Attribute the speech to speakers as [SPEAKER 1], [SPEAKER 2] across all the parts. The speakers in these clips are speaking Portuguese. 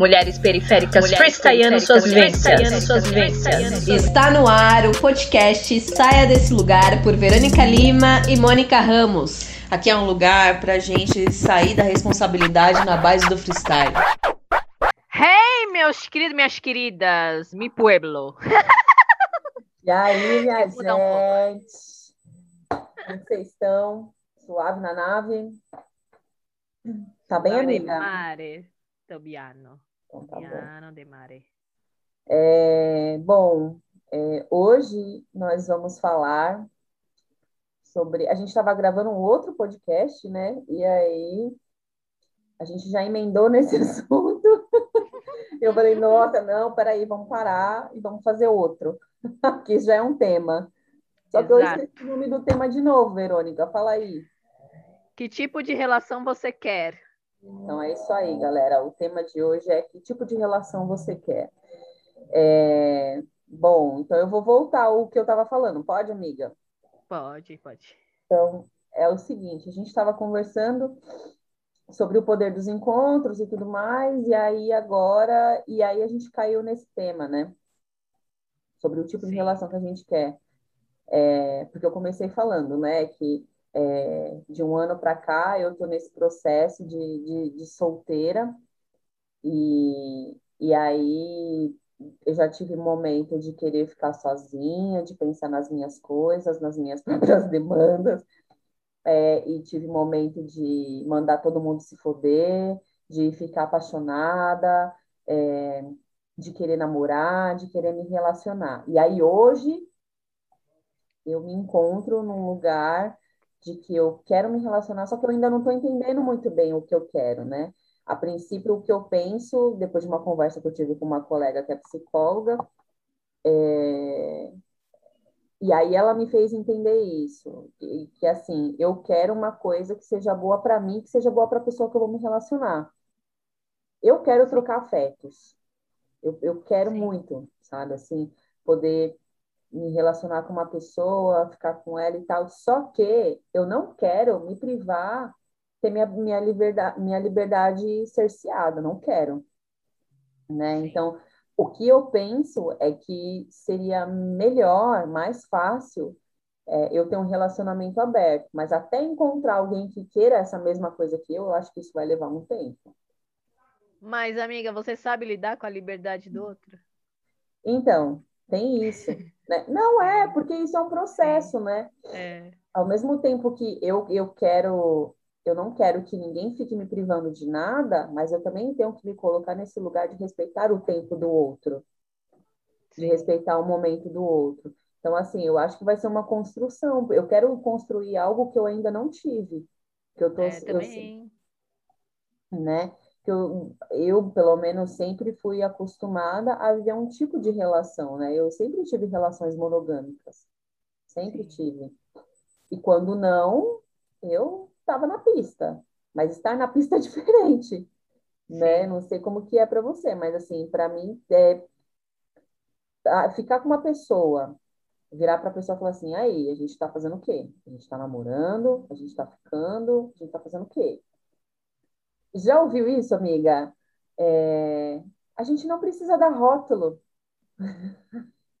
[SPEAKER 1] Mulheres periféricas freestyleando suas vivências. suas vivências.
[SPEAKER 2] Está no ar o podcast Saia Desse Lugar por Verônica Lima e Mônica Ramos.
[SPEAKER 3] Aqui é um lugar pra gente sair da responsabilidade na base do freestyle.
[SPEAKER 4] Hey, meus queridos, minhas queridas, mi pueblo.
[SPEAKER 5] E aí, minha gente?
[SPEAKER 4] Um
[SPEAKER 5] Como vocês estão? Suave na nave? Tá bem, amiga?
[SPEAKER 4] Mare, Tobiano.
[SPEAKER 5] Então, tá bom.
[SPEAKER 4] Tobiano de mare.
[SPEAKER 5] É, bom, é, hoje nós vamos falar sobre. A gente estava gravando um outro podcast, né? E aí a gente já emendou nesse assunto. Eu falei, nossa, não, peraí, vamos parar e vamos fazer outro, que já é um tema. Só que eu
[SPEAKER 4] Exato.
[SPEAKER 5] esqueci o nome do tema de novo, Verônica, fala aí.
[SPEAKER 4] Que tipo de relação você quer?
[SPEAKER 5] Então é isso aí, galera. O tema de hoje é que tipo de relação você quer. É, Bom, então eu vou voltar ao que eu estava falando. Pode, amiga?
[SPEAKER 4] Pode, pode.
[SPEAKER 5] Então, é o seguinte, a gente estava conversando sobre o poder dos encontros e tudo mais, e aí agora, e aí a gente caiu nesse tema, né? Sobre o tipo de
[SPEAKER 4] Sim.
[SPEAKER 5] relação que a gente quer. É, porque eu comecei falando, né, que é, de um ano para cá eu tô nesse processo de, de, de solteira, e, e aí eu já tive momento de querer ficar sozinha, de pensar nas minhas coisas, nas minhas próprias demandas, é, e tive momento de mandar todo mundo se foder, de ficar apaixonada, é, de querer namorar, de querer me relacionar. E aí hoje eu me encontro num lugar de que eu quero me relacionar, só que eu ainda não estou entendendo muito bem o que eu quero, né? A princípio, o que eu penso, depois de uma conversa que eu tive com uma colega que é psicóloga, é, e aí ela me fez entender isso, que, que assim, eu quero uma coisa que seja boa para mim, que seja boa para a pessoa que eu vou me relacionar. Eu quero trocar afetos. Eu, eu quero
[SPEAKER 4] Sim.
[SPEAKER 5] muito, sabe, assim, poder me relacionar com uma pessoa, ficar com ela e tal. Só que eu não quero me privar, ter minha, minha liberdade, minha liberdade cerceada, não quero, né? Então, o que eu penso é que seria melhor, mais fácil, é, eu ter um relacionamento aberto, mas até encontrar alguém que queira essa mesma coisa que eu, eu acho que isso vai levar um tempo.
[SPEAKER 4] Mas, amiga, você sabe lidar com a liberdade do outro?
[SPEAKER 5] Então, tem isso, né? Não é, porque isso é um processo, né?
[SPEAKER 4] É,
[SPEAKER 5] Ao mesmo tempo que eu, eu quero, eu não quero que ninguém fique me privando de nada, mas eu também tenho que me colocar nesse lugar de respeitar o tempo do outro, de respeitar o momento do outro. Então, assim, eu acho que vai ser uma construção. Eu quero construir algo que eu ainda não tive, que eu tô,
[SPEAKER 4] é,
[SPEAKER 5] eu,
[SPEAKER 4] também.
[SPEAKER 5] né? Que eu, eu, pelo menos, sempre fui acostumada a viver um tipo de relação, né? Eu sempre tive relações monogâmicas, sempre tive. E quando não, eu estava na pista. Mas estar na pista é diferente, né? Não sei como que é para você, mas assim, para mim, é ficar com uma pessoa, virar para a pessoa e falar assim, aí, a gente está fazendo o quê? A gente está namorando, a gente está ficando, a gente está fazendo o quê? Já ouviu isso, amiga? É, A gente não precisa dar rótulo.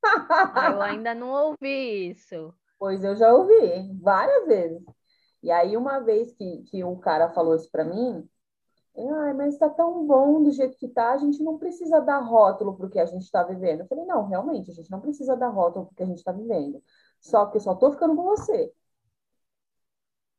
[SPEAKER 4] Ah, eu ainda não ouvi isso.
[SPEAKER 5] Pois eu já ouvi várias vezes. E aí, uma vez que, que um cara falou isso para mim, Ai, mas está tão bom do jeito que tá, a gente não precisa dar rótulo para o que a gente está vivendo. Eu falei, não, realmente, a gente não precisa dar rótulo para o que a gente está vivendo. Só que eu só tô ficando com você.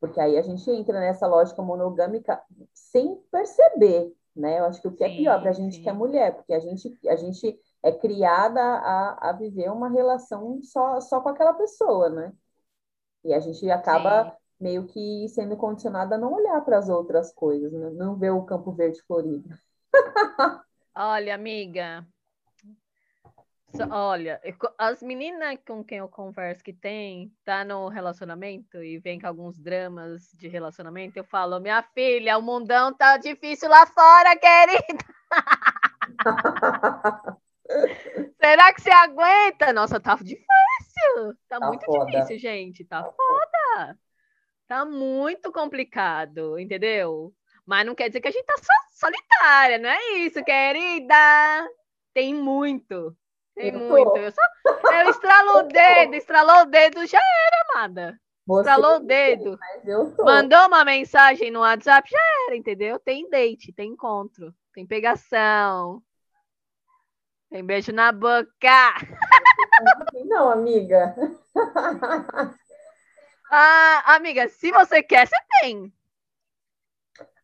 [SPEAKER 5] Porque aí a gente entra nessa lógica monogâmica sem perceber, né? Eu acho que o que é
[SPEAKER 4] Sim,
[SPEAKER 5] pior para a gente
[SPEAKER 4] sim.
[SPEAKER 5] que é mulher, porque a gente, a gente é criada a, a viver uma relação só, só com aquela pessoa, né? E a gente acaba
[SPEAKER 4] Sim.
[SPEAKER 5] meio que sendo condicionada a não olhar para as outras coisas, né? não ver o campo verde florido.
[SPEAKER 4] Olha, amiga, olha, eu as meninas com quem eu converso que tem, tá no relacionamento e vem com alguns dramas de relacionamento, eu falo, minha filha, o mundão tá difícil lá fora, querida. Será que você aguenta? Nossa, tá difícil. Tá,
[SPEAKER 5] Tá
[SPEAKER 4] muito
[SPEAKER 5] foda.
[SPEAKER 4] difícil, gente. Tá foda. Tá muito complicado, entendeu? Mas não quer dizer que a gente tá só solitária, não é isso, querida. Tem muito. Tem eu muito. Eu, só, eu estralo o dedo, estralou o dedo, já era, amada. Você estralou o dedo. Mandou uma mensagem no WhatsApp, já era, entendeu? Tem date, tem encontro, tem pegação. Tem beijo na boca.
[SPEAKER 5] Não, amiga.
[SPEAKER 4] Ah, amiga, se você quer, você tem.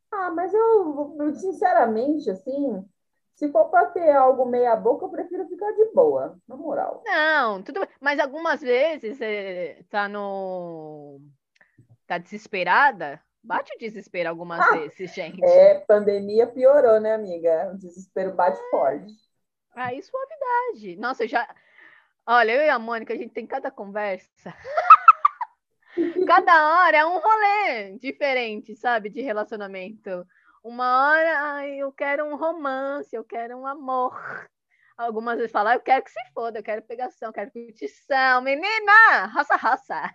[SPEAKER 5] Ah, mas eu, sinceramente, assim, se for para ter algo meia boca, eu prefiro ficar de boa, na moral.
[SPEAKER 4] Não, tudo bem. Mas algumas vezes você tá no. tá desesperada. Bate o desespero algumas ah, vezes, gente.
[SPEAKER 5] É, pandemia piorou, né, amiga? O desespero bate é. forte.
[SPEAKER 4] Aí, suavidade. Nossa, eu já. Olha, eu e a Mônica, a gente tem cada conversa. Cada hora é um rolê diferente, sabe? De relacionamento. Uma hora, ai, eu quero um romance, eu quero um amor. Algumas vezes falar, eu quero que se foda, eu quero pegação, eu quero curtição. Menina, raça, raça.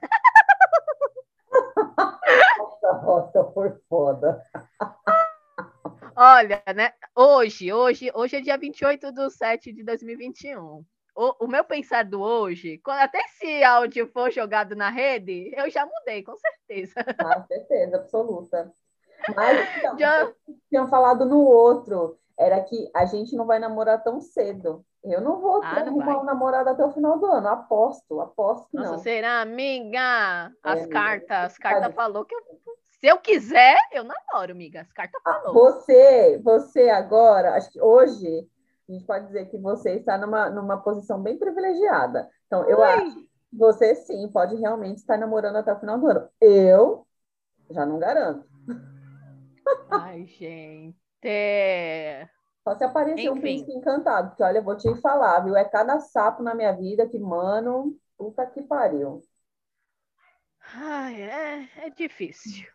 [SPEAKER 5] Nossa, roça foi foda.
[SPEAKER 4] Olha, né? Hoje, hoje, hoje é dia 28 de 7 de 2021 o, o, meu pensar do hoje, quando, até se áudio for jogado na rede, eu já mudei, com certeza.
[SPEAKER 5] Com certeza, absoluta. Mas então, já... tinham falado no outro, era que a gente não vai namorar tão cedo. Eu não vou ah, ter um namorado até o final do ano, aposto, aposto que Nossa, não.
[SPEAKER 4] será, amiga? As é, cartas, as cartas falou que eu, se eu quiser, eu namoro, amiga. As cartas ah, falou.
[SPEAKER 5] Você, você agora, acho que hoje a gente pode dizer que você está numa, numa posição bem privilegiada. Então, eu Ui. acho que você sim pode realmente estar namorando até o final do ano. Eu já não garanto.
[SPEAKER 4] Ai, gente.
[SPEAKER 5] Só se aparecer Enfim. um príncipe encantado, porque olha, eu vou te falar, viu? É cada sapo na minha vida que, mano, puta que pariu.
[SPEAKER 4] Ai, é, é difícil.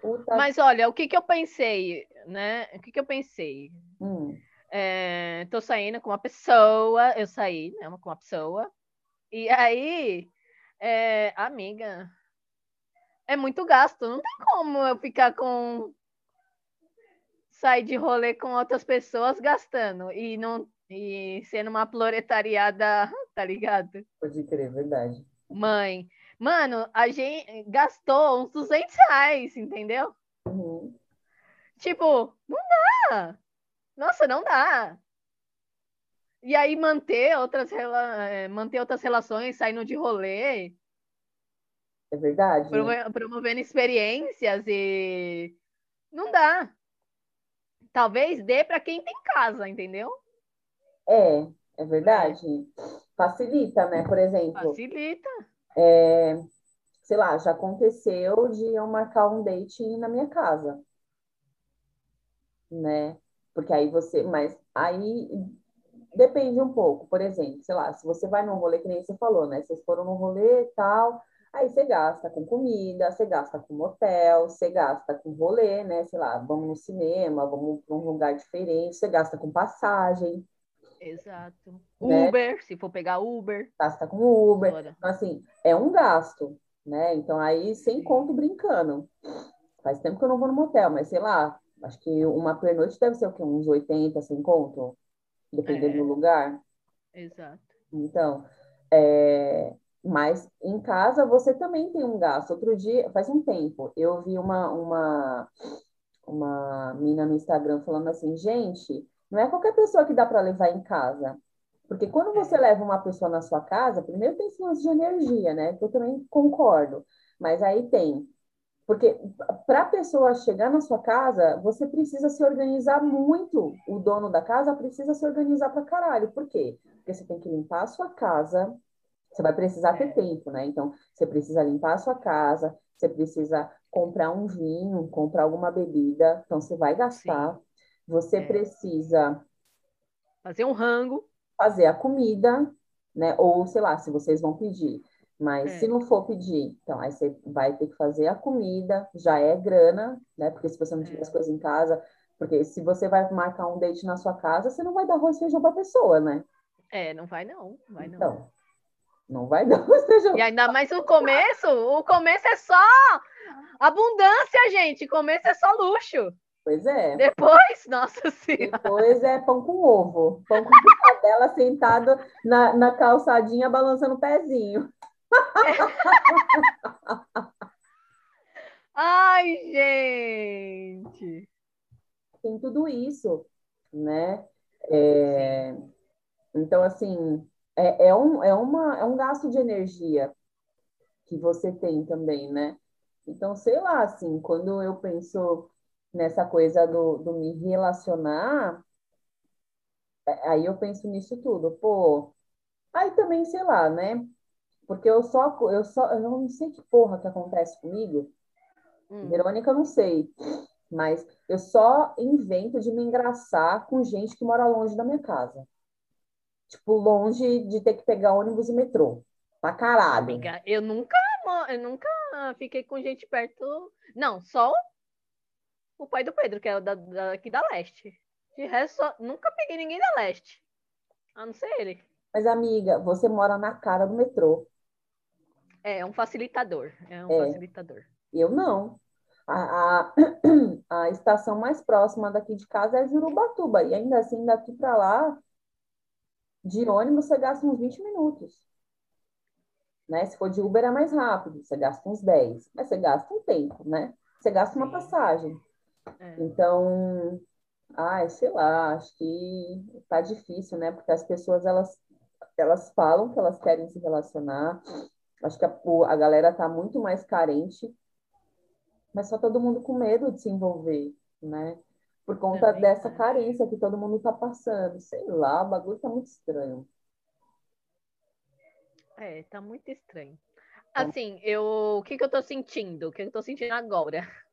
[SPEAKER 4] Puta Mas olha, o que que eu pensei, né? O que que eu pensei? Hum. É, tô saindo com uma pessoa, eu saí, né, com uma pessoa, e aí, é, amiga, é muito gasto, não tem como eu ficar com sair de rolê com outras pessoas gastando e não e sendo uma proletariada, tá ligado?
[SPEAKER 5] Pode crer, verdade.
[SPEAKER 4] Mãe, mano, a gente gastou uns 200 reais, entendeu? Uhum. Tipo, não dá. Nossa, não dá. E aí manter outras, eh, manter outras relações, saindo de rolê.
[SPEAKER 5] É verdade.
[SPEAKER 4] Promovendo experiências e. Não dá. Talvez dê para quem tem casa, entendeu?
[SPEAKER 5] É, é verdade. Facilita, né? Por exemplo.
[SPEAKER 4] Facilita.
[SPEAKER 5] É, sei lá, já aconteceu de eu marcar um date na minha casa. Né? Porque aí você, mas aí depende um pouco. Por exemplo, sei lá, se você vai num rolê, que nem você falou, né? Vocês foram num rolê e tal, aí você gasta com comida, você gasta com motel, você gasta com rolê, né? Sei lá, vamos no cinema, vamos para um lugar diferente, você gasta com passagem.
[SPEAKER 4] Exato. Né? Uber, se for pegar Uber.
[SPEAKER 5] Gasta com Uber. Então, assim, é um gasto, né? Então, aí, sem conto brincando. Faz tempo que eu não vou no motel, mas sei lá, Acho que uma pernoite deve ser o quê? Uns 80, sem conto? Dependendo é. do lugar.
[SPEAKER 4] Exato.
[SPEAKER 5] Então, é... mas em casa você também tem um gasto. Outro dia, faz um tempo, eu vi uma, uma, uma mina no Instagram falando assim, gente, não é qualquer pessoa que dá para levar em casa. Porque quando você é. leva uma pessoa na sua casa, primeiro tem esse lance de energia, né? Que eu também concordo. Mas aí tem porque para a pessoa chegar na sua casa, você precisa se organizar muito. O dono da casa precisa se organizar para caralho. Por quê? Porque você tem que limpar a sua casa. Você vai precisar ter tempo, né? Então, você precisa limpar a sua casa, você precisa comprar um vinho, comprar alguma bebida. Então, você vai gastar. Sim. Você é. precisa
[SPEAKER 4] fazer um rango,
[SPEAKER 5] fazer a comida, né? Ou sei lá, se vocês vão pedir mas é. se não for pedir, então aí você vai ter que fazer a comida, já é grana, né? Porque se você não tiver é. as coisas em casa, porque se você vai marcar um date na sua casa, você não vai dar arroz e feijão para pessoa, né?
[SPEAKER 4] É, não vai não, vai
[SPEAKER 5] não. Então, não vai dar arroz e
[SPEAKER 4] ainda mais o começo, o começo é só abundância, gente. O começo é só luxo.
[SPEAKER 5] Pois é.
[SPEAKER 4] Depois, nossa senhora.
[SPEAKER 5] Depois é pão com ovo. Pão com cadela sentado na, na calçadinha balançando o pezinho.
[SPEAKER 4] Ai, gente!
[SPEAKER 5] Tem tudo isso, né? É... Então, assim, é, é, um, é, uma, é um gasto de energia que você tem também, né? Então, sei lá, assim, quando eu penso nessa coisa do, do me relacionar, é, aí eu penso nisso tudo. Pô, aí também, sei lá, né? Porque eu só, eu só, eu não sei que porra que acontece comigo. Hum. Verônica, eu não sei. Mas eu só invento de me engraçar com gente que mora longe da minha casa. Tipo, longe de ter que pegar ônibus e metrô. Pra caralho.
[SPEAKER 4] Amiga, eu nunca, eu nunca fiquei com gente perto. Não, só o pai do Pedro, que é da, daqui da leste. De resto, só, nunca peguei ninguém da leste. A não ser ele.
[SPEAKER 5] Mas, amiga, você mora na cara do metrô.
[SPEAKER 4] É, é um facilitador. É um é. facilitador.
[SPEAKER 5] Eu não. A, a, a, estação mais próxima daqui de casa é Jurubatuba. E ainda assim, daqui para lá, de ônibus, você gasta uns 20 minutos. Né? Se for de Uber, é mais rápido. Você gasta uns 10. Mas você gasta um tempo, né? Você gasta uma passagem. É. Então, ai, sei lá, acho que tá difícil, né? Porque as pessoas, elas, elas falam que elas querem se relacionar, Acho que a, a galera está muito mais carente, mas só todo mundo com medo de se envolver, né? Por conta Também, dessa né? carência que todo mundo está passando. Sei lá, o bagulho está muito estranho.
[SPEAKER 4] É, tá muito estranho. Assim, eu, o que, que eu tô sentindo? O que, que eu tô sentindo agora?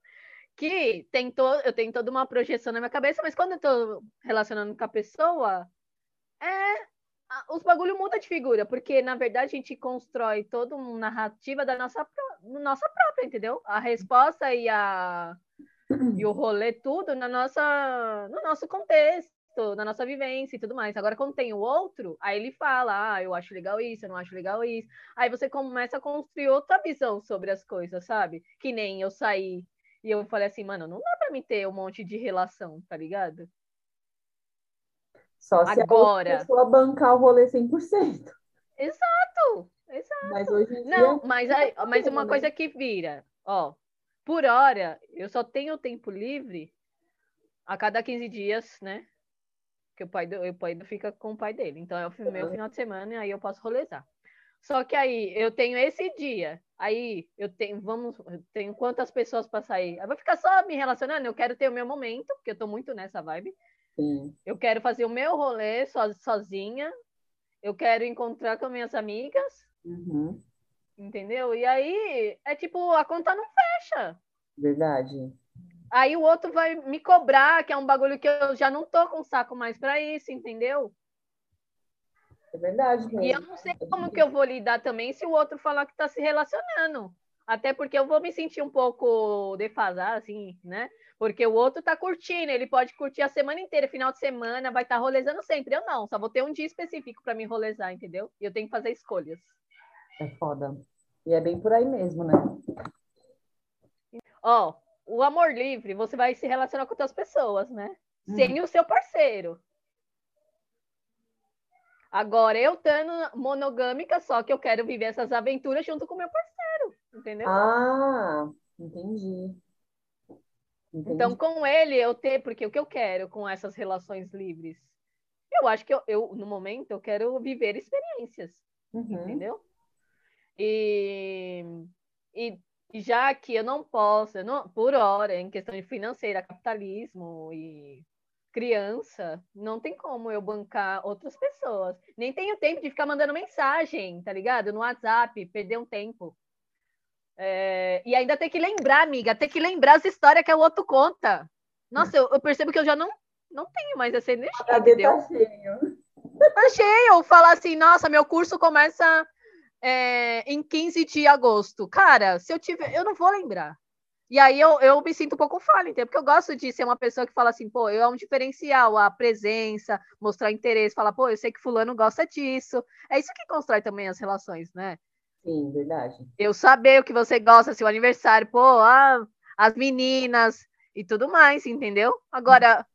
[SPEAKER 4] Que tem to, eu tenho toda uma projeção na minha cabeça, mas quando eu tô relacionando com a pessoa, é os bagulho muda de figura, porque na verdade a gente constrói toda uma narrativa da nossa, nossa própria, entendeu? A resposta e a e o rolê tudo na nossa no nosso contexto, na nossa vivência e tudo mais. Agora quando tem o outro, aí ele fala: "Ah, eu acho legal isso, eu não acho legal isso". Aí você começa a construir outra visão sobre as coisas, sabe? Que nem eu saí e eu falei assim: "Mano, não dá para me ter um monte de relação, tá ligado?"
[SPEAKER 5] Só se Agora. a pessoa bancar o rolê 100%.
[SPEAKER 4] Exato, exato.
[SPEAKER 5] Mas hoje em
[SPEAKER 4] dia... Não, mas, aí, mas uma coisa que vira, ó, por hora, eu só tenho tempo livre a cada 15 dias, né? Que o pai do, o pai do fica com o pai dele. Então é o meu final de semana e aí eu posso rolezar. Só que aí eu tenho esse dia. Aí eu tenho, vamos, eu tenho quantas pessoas para sair? Eu vou ficar só me relacionando, eu quero ter o meu momento, porque eu tô muito nessa vibe. Sim. Eu quero fazer o meu rolê so, sozinha. Eu quero encontrar com minhas amigas.
[SPEAKER 5] Uhum.
[SPEAKER 4] Entendeu? E aí é tipo, a conta não fecha.
[SPEAKER 5] Verdade.
[SPEAKER 4] Aí o outro vai me cobrar, que é um bagulho que eu já não tô com saco mais para isso, entendeu?
[SPEAKER 5] É verdade. Mesmo.
[SPEAKER 4] E eu não sei como que eu vou lidar também se o outro falar que tá se relacionando. Até porque eu vou me sentir um pouco defasada, assim, né? Porque o outro tá curtindo, ele pode curtir a semana inteira, final de semana, vai estar tá rolezando sempre. Eu não, só vou ter um dia específico para me rolezar, entendeu? E eu tenho que fazer escolhas.
[SPEAKER 5] É foda. E é bem por aí mesmo, né?
[SPEAKER 4] Ó, o amor livre, você vai se relacionar com outras pessoas, né? Hum. Sem o seu parceiro. Agora, eu estando monogâmica, só que eu quero viver essas aventuras junto com meu parceiro, entendeu?
[SPEAKER 5] Ah, entendi.
[SPEAKER 4] Então, com ele, eu ter, porque o que eu quero com essas relações livres? Eu acho que eu, eu no momento, eu quero viver experiências, uhum. entendeu? E, e já que eu não posso, eu não, por hora, em questão de financeira, capitalismo e criança, não tem como eu bancar outras pessoas. Nem tenho tempo de ficar mandando mensagem, tá ligado? No WhatsApp, perder um tempo. É, e ainda tem que lembrar, amiga, tem que lembrar as histórias que o outro conta. Nossa, eu, eu percebo que eu já não, não tenho mais essa energia.
[SPEAKER 5] Tá cheio.
[SPEAKER 4] Tá cheio. Falar assim, nossa, meu curso começa é, em 15 de agosto. Cara, se eu tiver, eu não vou lembrar. E aí eu, eu me sinto um pouco falha, entendeu? Porque eu gosto de ser uma pessoa que fala assim, pô, eu é um diferencial, a presença, mostrar interesse, falar, pô, eu sei que fulano gosta disso. É isso que constrói também as relações, né?
[SPEAKER 5] Sim, verdade.
[SPEAKER 4] Eu saber o que você gosta, seu aniversário, pô, ah, as meninas, e tudo mais, entendeu? Agora,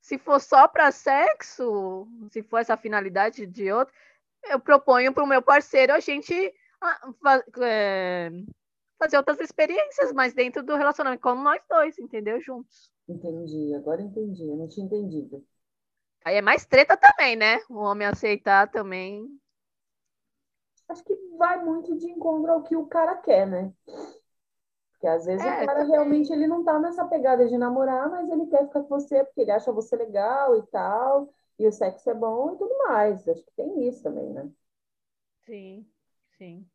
[SPEAKER 4] se for só para sexo, se for essa finalidade de outro, eu proponho para o meu parceiro a gente é, fazer outras experiências, mas dentro do relacionamento, como nós dois, entendeu? Juntos.
[SPEAKER 5] Entendi, agora entendi, eu não tinha entendido.
[SPEAKER 4] Aí é mais treta também, né? O homem aceitar também.
[SPEAKER 5] Acho que vai muito de encontro ao que o cara quer, né? Porque às vezes é, o cara também. realmente ele não tá nessa pegada de namorar, mas ele quer ficar com você porque ele acha você legal e tal, e o sexo é bom e tudo mais. Acho que tem isso também, né?
[SPEAKER 4] Sim, sim.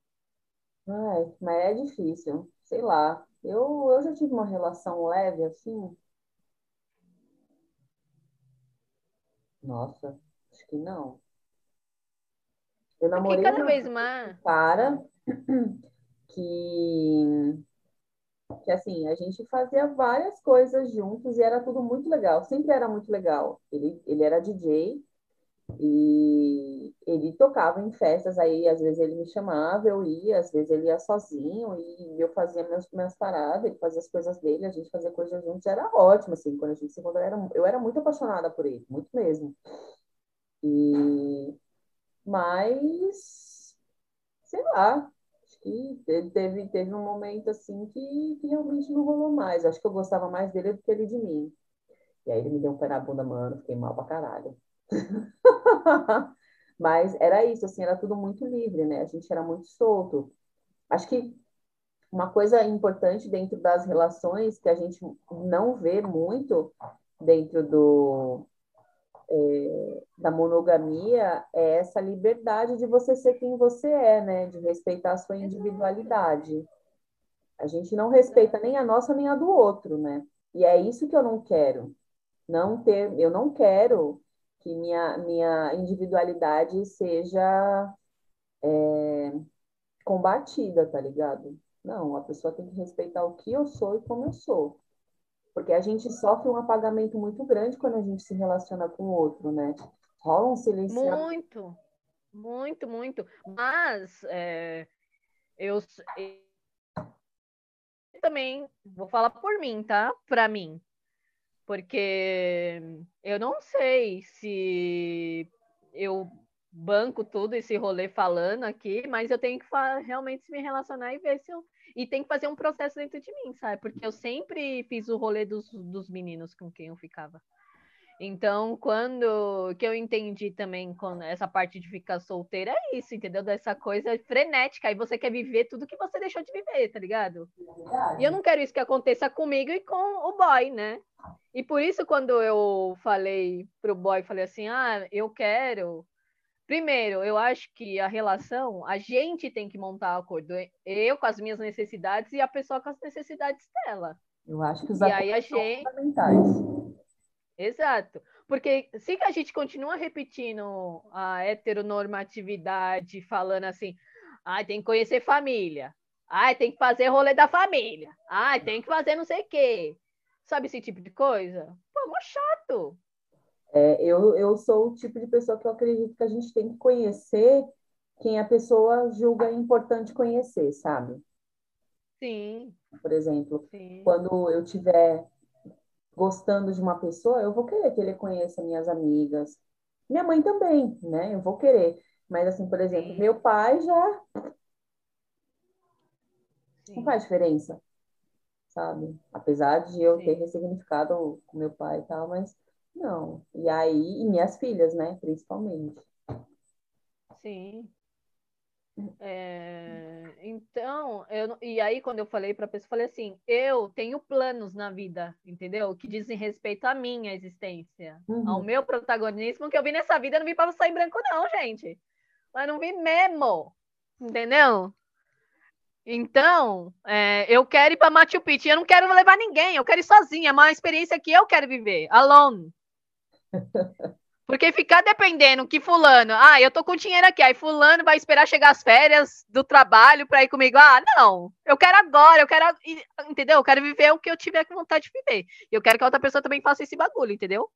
[SPEAKER 5] Ai, mas é difícil, sei lá. Eu, eu já tive uma relação leve assim. Nossa, acho que não. Eu namorei
[SPEAKER 4] Porque cada vez mais.
[SPEAKER 5] cara que que assim, a gente fazia várias coisas juntos e era tudo muito legal, sempre era muito legal. Ele, ele era DJ e ele tocava em festas, aí às vezes ele me chamava, eu ia, às vezes ele ia sozinho e eu fazia meus, minhas paradas, ele fazia as coisas dele, a gente fazia coisas juntos, era ótimo, assim, quando a gente se encontrava, era, eu era muito apaixonada por ele, muito mesmo. E... Mas, sei lá, e teve, teve um momento assim que, que realmente não rolou mais. Acho que eu gostava mais dele do que ele de mim. E aí ele me deu um pé na bunda, mano, fiquei mal pra caralho. Mas era isso, assim, era tudo muito livre, né? A gente era muito solto. Acho que uma coisa importante dentro das relações que a gente não vê muito dentro do, é, da monogamia é essa liberdade de você ser quem você é, né? De respeitar a sua individualidade. A gente não respeita nem a nossa nem a do outro, né? E é isso que eu não quero. Não ter, eu não quero que minha, minha individualidade seja é, combatida, tá ligado? Não, a pessoa tem que respeitar o que eu sou e como eu sou. Porque a gente sofre um apagamento muito grande quando a gente se relaciona com o outro, né? Rola um silêncio.
[SPEAKER 4] Muito, muito, muito. Mas é, eu, eu também vou falar por mim, tá? Para mim. Porque eu não sei se eu banco tudo esse rolê falando aqui, mas eu tenho que realmente me relacionar e ver se eu e tem que fazer um processo dentro de mim, sabe? Porque eu sempre fiz o rolê dos, dos meninos com quem eu ficava. Então, quando que eu entendi também com essa parte de ficar solteira, é isso, entendeu? Dessa coisa frenética. Aí você quer viver tudo que você deixou de viver, tá ligado? E eu não quero isso que aconteça comigo e com o boy, né? E por isso, quando eu falei pro boy, falei assim: ah, eu quero Primeiro, eu acho que a relação, a gente tem que montar o acordo. Eu com as minhas necessidades e a pessoa com as necessidades dela.
[SPEAKER 5] Eu acho que os
[SPEAKER 4] e aí a gente...
[SPEAKER 5] fundamentais.
[SPEAKER 4] Exato. Porque se a gente continua repetindo a heteronormatividade, falando assim, ah, tem que conhecer família, ah, tem que fazer rolê da família, ah, tem que fazer não sei o quê. Sabe esse tipo de coisa? Pô, mó chato.
[SPEAKER 5] É, eu, eu sou o tipo de pessoa que eu acredito que a gente tem que conhecer quem a pessoa julga importante conhecer, sabe?
[SPEAKER 4] Sim.
[SPEAKER 5] Por exemplo,
[SPEAKER 4] Sim.
[SPEAKER 5] quando eu estiver gostando de uma pessoa, eu vou querer que ele conheça minhas amigas. Minha mãe também, né? Eu vou querer. Mas, assim, por exemplo, Sim. meu pai já. Sim. Não faz diferença, sabe? Apesar de eu Sim. ter ressignificado com meu pai e tal, mas não. E aí, e minhas filhas, né? Principalmente.
[SPEAKER 4] Sim. É, então, eu, e aí quando eu falei para a pessoa, falei assim, eu tenho planos na vida, entendeu? Que dizem respeito à minha existência, uhum. ao meu protagonismo, que eu vi nessa vida, não vi para sair branco não, gente. Mas não vi mesmo, entendeu? Então, é, eu quero ir para Machu Picchu, eu não quero levar ninguém, eu quero ir sozinha, é uma experiência que eu quero viver, alone. Porque ficar dependendo que fulano, ah, eu tô com dinheiro aqui, aí fulano vai esperar chegar as férias do trabalho para ir comigo. Ah, não. Eu quero agora, eu quero, entendeu? Eu quero viver o que eu tiver com vontade de viver. E eu quero que a outra pessoa também faça esse bagulho, entendeu?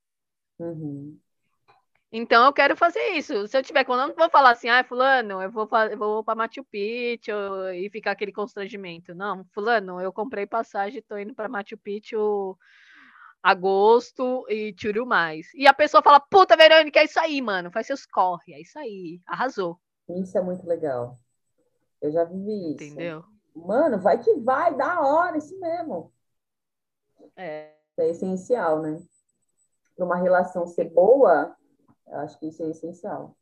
[SPEAKER 5] Uhum.
[SPEAKER 4] Então eu quero fazer isso. Se eu tiver com não vou falar assim, ah, fulano, eu vou, eu vou para Machu Picchu e ficar aquele constrangimento. Não, fulano, eu comprei passagem, tô indo para Machu Picchu agosto e tiro mais. E a pessoa fala, puta, Verônica, é isso aí, mano. Faz seus corre, é isso aí. Arrasou.
[SPEAKER 5] Isso é muito legal. Eu já vivi isso.
[SPEAKER 4] Entendeu?
[SPEAKER 5] Mano, vai que vai, da hora, isso mesmo.
[SPEAKER 4] É.
[SPEAKER 5] Isso é essencial, né? Para uma relação ser boa, eu acho que isso é essencial.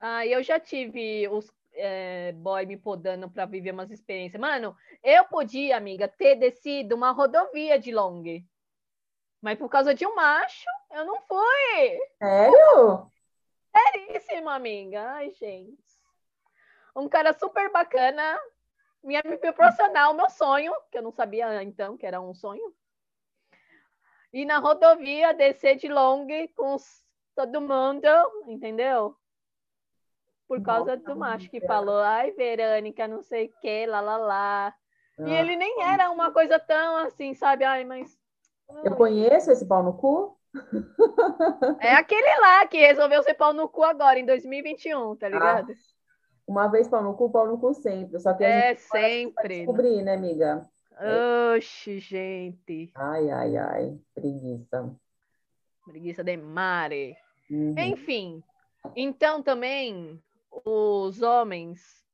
[SPEAKER 4] Ah, eu já tive os é, boy me podando para viver umas experiências. Mano, eu podia, amiga, ter descido uma rodovia de long. Mas por causa de um macho, eu não fui.
[SPEAKER 5] Sério?
[SPEAKER 4] Seríssimo, amiga. Ai, gente. Um cara super bacana, me proporcionar o meu sonho, que eu não sabia então que era um sonho. E na rodovia descer de long com todo mundo, entendeu? Por causa Nossa, do macho que falou, ai, Verônica, não sei o que, lá, lá, lá. E ele nem era uma coisa tão assim, sabe? Ai, mas.
[SPEAKER 5] Eu conheço esse pau no cu?
[SPEAKER 4] É aquele lá que resolveu ser pau no cu agora, em 2021, tá ligado? Ah,
[SPEAKER 5] uma vez pau no cu, pau no cu sempre. Só que a
[SPEAKER 4] é sempre.
[SPEAKER 5] descobrir, né, amiga?
[SPEAKER 4] Oxi, gente.
[SPEAKER 5] Ai, ai, ai. Preguiça.
[SPEAKER 4] Preguiça de mare. Uhum. Enfim, então também os homens,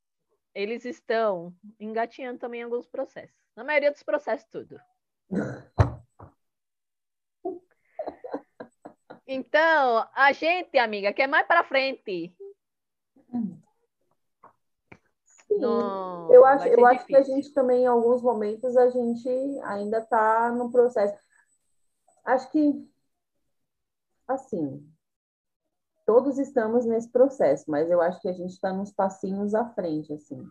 [SPEAKER 4] eles estão engatinhando também alguns processos. Na maioria dos processos, tudo. Então, a gente, amiga, quer mais para frente.
[SPEAKER 5] Sim, Não, eu acho, eu acho que a gente também, em alguns momentos, a gente ainda está no processo. Acho que, assim, todos estamos nesse processo, mas eu acho que a gente está nos passinhos à frente, assim.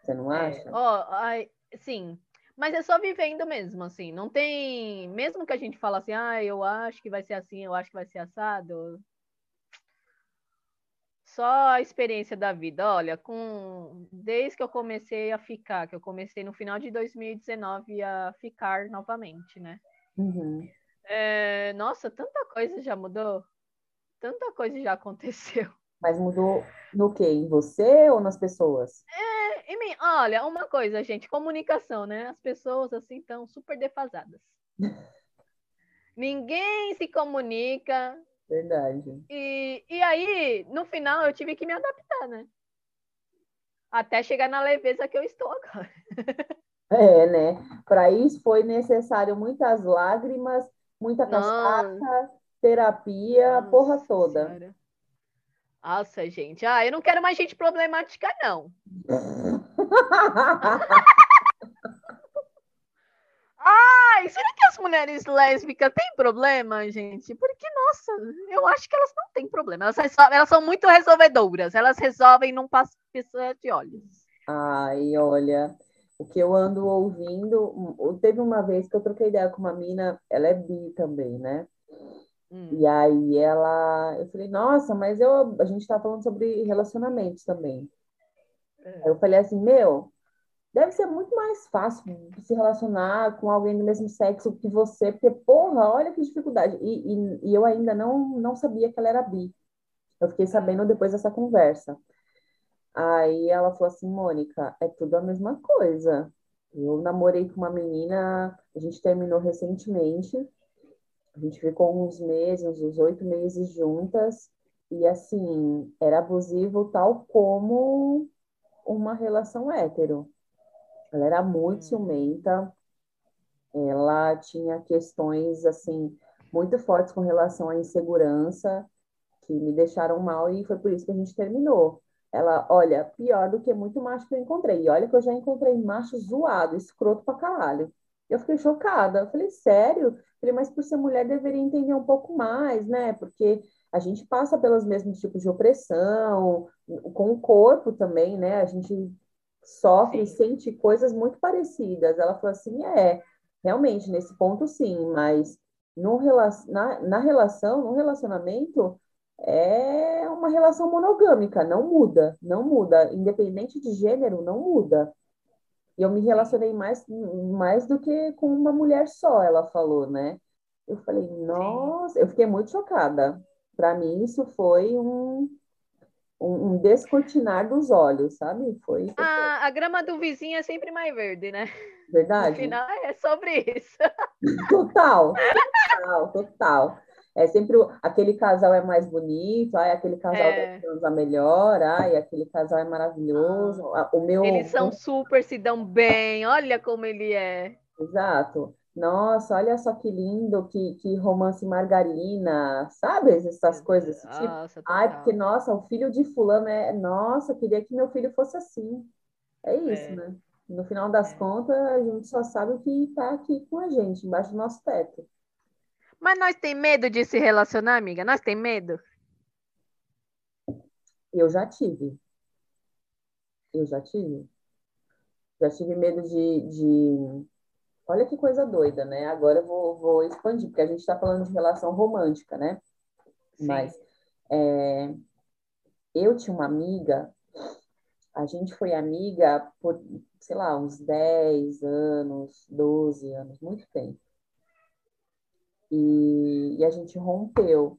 [SPEAKER 5] Você não é, acha?
[SPEAKER 4] É, oh, ai, sim, mas é só vivendo mesmo, assim. Não tem. Mesmo que a gente fala assim, ah, eu acho que vai ser assim, eu acho que vai ser assado. Só a experiência da vida. Olha, com desde que eu comecei a ficar, que eu comecei no final de 2019 a ficar novamente, né?
[SPEAKER 5] Uhum.
[SPEAKER 4] É, nossa, tanta coisa já mudou tanta coisa já aconteceu.
[SPEAKER 5] Mas mudou no quê? Em você ou nas pessoas?
[SPEAKER 4] É, olha, uma coisa, gente, comunicação, né? As pessoas assim estão super defasadas. Ninguém se comunica.
[SPEAKER 5] Verdade.
[SPEAKER 4] E, e aí, no final, eu tive que me adaptar, né? Até chegar na leveza que eu estou agora.
[SPEAKER 5] é, né? Para isso foi necessário muitas lágrimas, muita cascata, terapia, a porra toda. Senhora.
[SPEAKER 4] Nossa, gente. Ah, eu não quero mais gente problemática, não. Ai, será que as mulheres lésbicas têm problema, gente? Porque, nossa, eu acho que elas não têm problema. Elas, elas são muito resolvedoras. Elas resolvem num passo de olhos.
[SPEAKER 5] Ai, olha, o que eu ando ouvindo. Teve uma vez que eu troquei ideia com uma mina, ela é bi também, né? Hum. E aí ela, eu falei, nossa, mas eu, a gente está falando sobre relacionamentos também. É. Aí eu falei assim, meu, deve ser muito mais fácil se relacionar com alguém do mesmo sexo que você, porque, porra, olha que dificuldade. E, e, e eu ainda não, não sabia que ela era bi. Eu fiquei sabendo depois dessa conversa. Aí ela falou assim, Mônica, é tudo a mesma coisa. Eu namorei com uma menina, a gente terminou recentemente, a gente ficou uns meses, uns oito meses juntas, e assim, era abusivo tal como uma relação hétero. Ela era muito hum. ciumenta, ela tinha questões, assim, muito fortes com relação à insegurança, que me deixaram mal, e foi por isso que a gente terminou. Ela, olha, pior do que muito macho que eu encontrei. E olha que eu já encontrei macho zoado, escroto pra caralho. Eu fiquei chocada. Eu falei, sério? Falei, mas por ser mulher deveria entender um pouco mais, né? Porque a gente passa pelos mesmos tipos de opressão, com o corpo também, né? A gente sofre e sente coisas muito parecidas. Ela falou assim: é, realmente, nesse ponto sim, mas no, na, na relação, no relacionamento, é uma relação monogâmica, não muda, não muda, independente de gênero, não muda. E eu me relacionei mais, mais do que com uma mulher só, ela falou, né? Eu falei, nossa, eu fiquei muito chocada. Para mim, isso foi um, um, um, descortinar dos olhos, sabe? Foi.
[SPEAKER 4] A, a grama do vizinho é sempre mais verde, né?
[SPEAKER 5] Verdade.
[SPEAKER 4] No final é sobre isso.
[SPEAKER 5] Total, total, total. É sempre aquele casal é mais bonito, ai, aquele casal é. a melhor, ai, aquele casal é maravilhoso. Ah, o meu
[SPEAKER 4] Eles são super se dão bem. Olha como ele é.
[SPEAKER 5] Exato. Nossa, olha só que lindo, que, que romance margarina, sabe? Essas coisas desse tipo. Nossa, Ai, porque, nossa, o filho de fulano é. Nossa, queria que meu filho fosse assim. É isso, é. né? No final das é. contas, a gente só sabe o que está aqui com a gente, embaixo do nosso teto.
[SPEAKER 4] Mas nós tem medo de se relacionar, amiga? Nós tem medo?
[SPEAKER 5] Eu já tive. Eu já tive. Já tive medo de, de Olha que coisa doida, né? Agora eu vou, vou expandir, porque a gente está falando de relação romântica, né? Sim. Mas é, eu tinha uma amiga, a gente foi amiga por, sei lá, uns 10 anos, 12 anos, muito tempo. E, e a gente rompeu.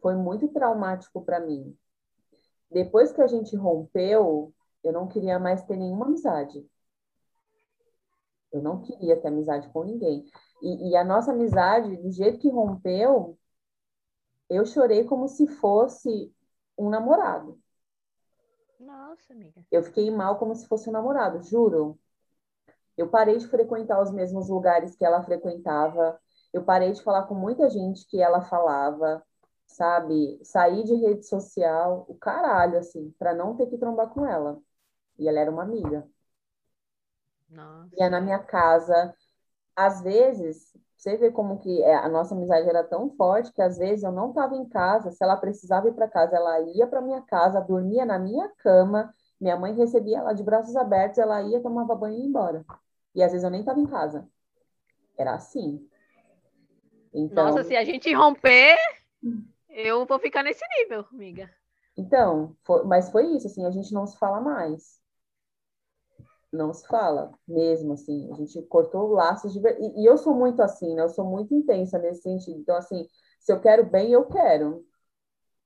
[SPEAKER 5] Foi muito traumático para mim. Depois que a gente rompeu, eu não queria mais ter nenhuma amizade. Eu não queria ter amizade com ninguém. E, e, a nossa amizade, do jeito que rompeu, eu chorei como se fosse um namorado.
[SPEAKER 4] Nossa, amiga.
[SPEAKER 5] Eu fiquei mal como se fosse um namorado, juro. Eu parei de frequentar os mesmos lugares que ela frequentava. Eu parei de falar com muita gente que ela falava, sabe? Saí de rede social, o caralho, assim, para não ter que trombar com ela. E ela era uma amiga.
[SPEAKER 4] Nossa.
[SPEAKER 5] Ia na minha casa. Às vezes, você vê como que é, a nossa amizade era tão forte que às vezes eu não estava em casa. Se ela precisava ir para casa, ela ia para minha casa, dormia na minha cama. Minha mãe recebia ela de braços abertos, ela ia, tomava banho e ia embora. E às vezes eu nem estava em casa. Era assim.
[SPEAKER 4] Então... Nossa, se a gente romper, eu vou ficar nesse nível, amiga.
[SPEAKER 5] Então, foi, mas foi isso, assim, a gente não se fala mais não se fala mesmo, assim, a gente cortou laços de e, e eu sou muito assim, né? Eu sou muito intensa nesse sentido. Então, assim, se eu quero bem, eu quero.